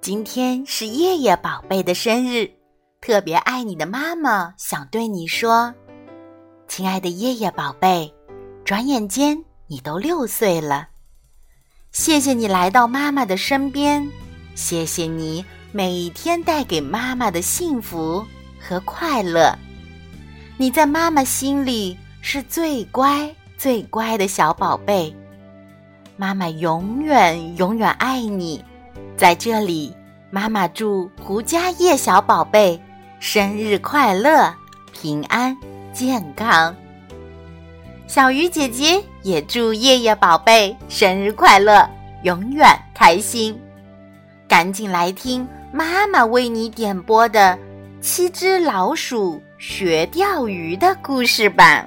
今天是叶叶宝贝的生日，特别爱你的妈妈想对你说：“亲爱的叶叶宝贝，转眼间你都六岁了，谢谢你来到妈妈的身边，谢谢你每天带给妈妈的幸福和快乐。你在妈妈心里是最乖、最乖的小宝贝，妈妈永远、永远爱你。”在这里，妈妈祝胡家叶小宝贝生日快乐、平安健康。小鱼姐姐也祝叶叶宝贝生日快乐，永远开心。赶紧来听妈妈为你点播的《七只老鼠学钓鱼》的故事吧。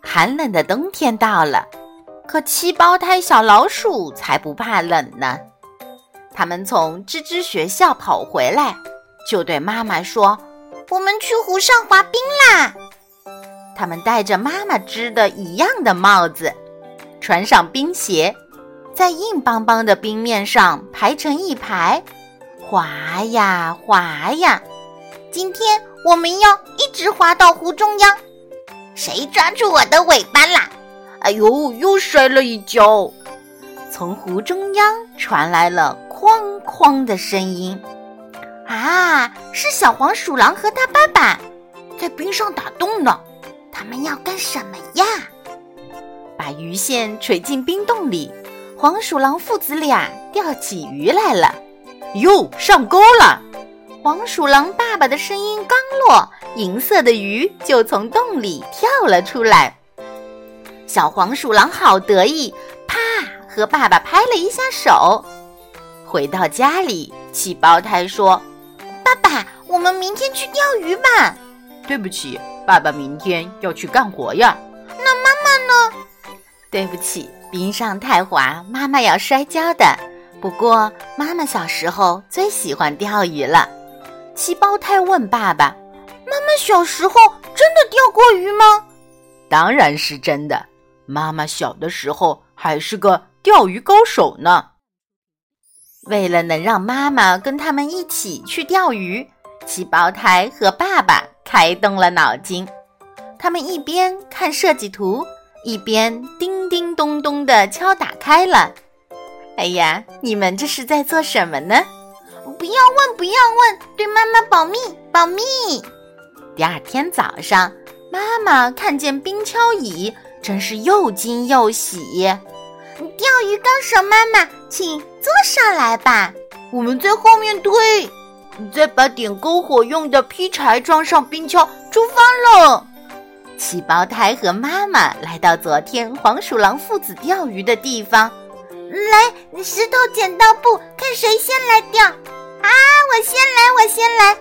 寒冷的冬天到了。可七胞胎小老鼠才不怕冷呢！他们从吱吱学校跑回来，就对妈妈说：“我们去湖上滑冰啦！”他们戴着妈妈织的一样的帽子，穿上冰鞋，在硬邦邦的冰面上排成一排，滑呀滑呀。今天我们要一直滑到湖中央。谁抓住我的尾巴啦？哎呦，又摔了一跤！从湖中央传来了哐哐的声音。啊，是小黄鼠狼和他爸爸在冰上打洞呢。他们要干什么呀？把鱼线垂进冰洞里，黄鼠狼父子俩钓起鱼来了。哟，上钩了！黄鼠狼爸爸的声音刚落，银色的鱼就从洞里跳了出来。小黄鼠狼好得意，啪，和爸爸拍了一下手。回到家里，七胞胎说：“爸爸，我们明天去钓鱼吧。”“对不起，爸爸明天要去干活呀。”“那妈妈呢？”“对不起，冰上太滑，妈妈要摔跤的。不过妈妈小时候最喜欢钓鱼了。”七胞胎问爸爸：“妈妈小时候真的钓过鱼吗？”“当然是真的。”妈妈小的时候还是个钓鱼高手呢。为了能让妈妈跟他们一起去钓鱼，七胞胎和爸爸开动了脑筋。他们一边看设计图，一边叮叮咚咚的敲打开了。哎呀，你们这是在做什么呢？不要问，不要问，对妈妈保密，保密。第二天早上，妈妈看见冰敲椅。真是又惊又喜！钓鱼高手妈妈，请坐上来吧。我们在后面推，再把点篝火用的劈柴装上冰锹，出发了。七胞胎和妈妈来到昨天黄鼠狼父子钓鱼的地方。来，石头剪刀布，看谁先来钓。啊，我先来，我先来。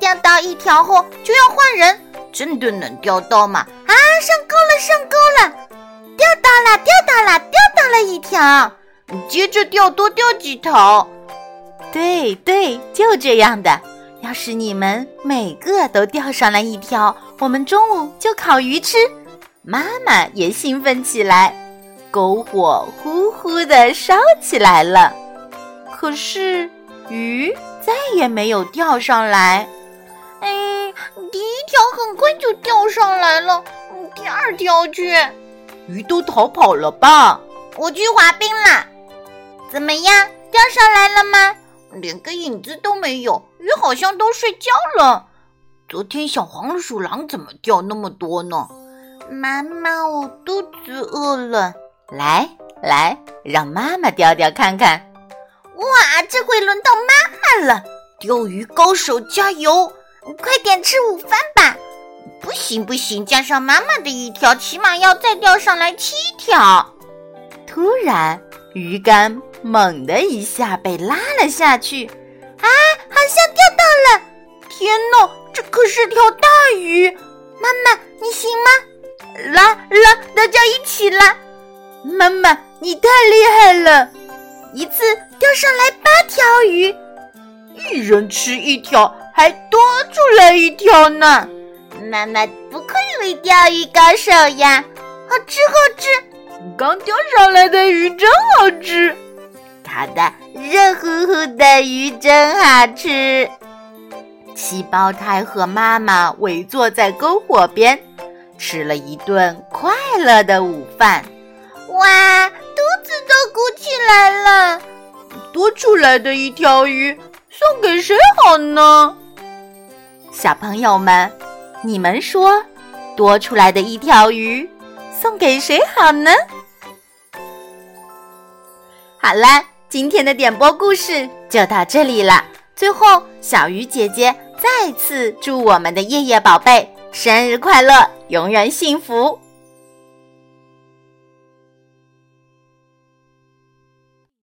钓到一条后就要换人。真的能钓到吗？啊，上钩了，上钩了，钓到了，钓到了，钓到了一条。接着钓，多钓几条。对对，就这样的。要是你们每个都钓上来一条，我们中午就烤鱼吃。妈妈也兴奋起来，篝火呼呼的烧起来了。可是鱼再也没有钓上来。哎第一条很快就钓上来了，第二条去……鱼都逃跑了吧？我去滑冰了，怎么样？钓上来了吗？连个影子都没有，鱼好像都睡觉了。昨天小黄鼠狼怎么钓那么多呢？妈妈，我肚子饿了。来来，让妈妈钓钓看看。哇，这回轮到妈妈了！钓鱼高手加油！快点吃午饭吧！不行不行，加上妈妈的一条，起码要再钓上来七条。突然，鱼竿猛的一下被拉了下去，啊，好像钓到了！天哪，这可是条大鱼！妈妈，你行吗？来来，大家一起来！妈妈，你太厉害了！一次钓上来八条鱼，一人吃一条。还多出来一条呢！妈妈不愧为钓鱼高手呀，好吃好吃！刚钓上来的鱼真好吃。烤的热乎乎的鱼真好吃。七胞胎和妈妈围坐在篝火边，吃了一顿快乐的午饭。哇，肚子都鼓起来了！多出来的一条鱼送给谁好呢？小朋友们，你们说，多出来的一条鱼送给谁好呢？好了，今天的点播故事就到这里了。最后，小鱼姐姐再次祝我们的夜夜宝贝生日快乐，永远幸福。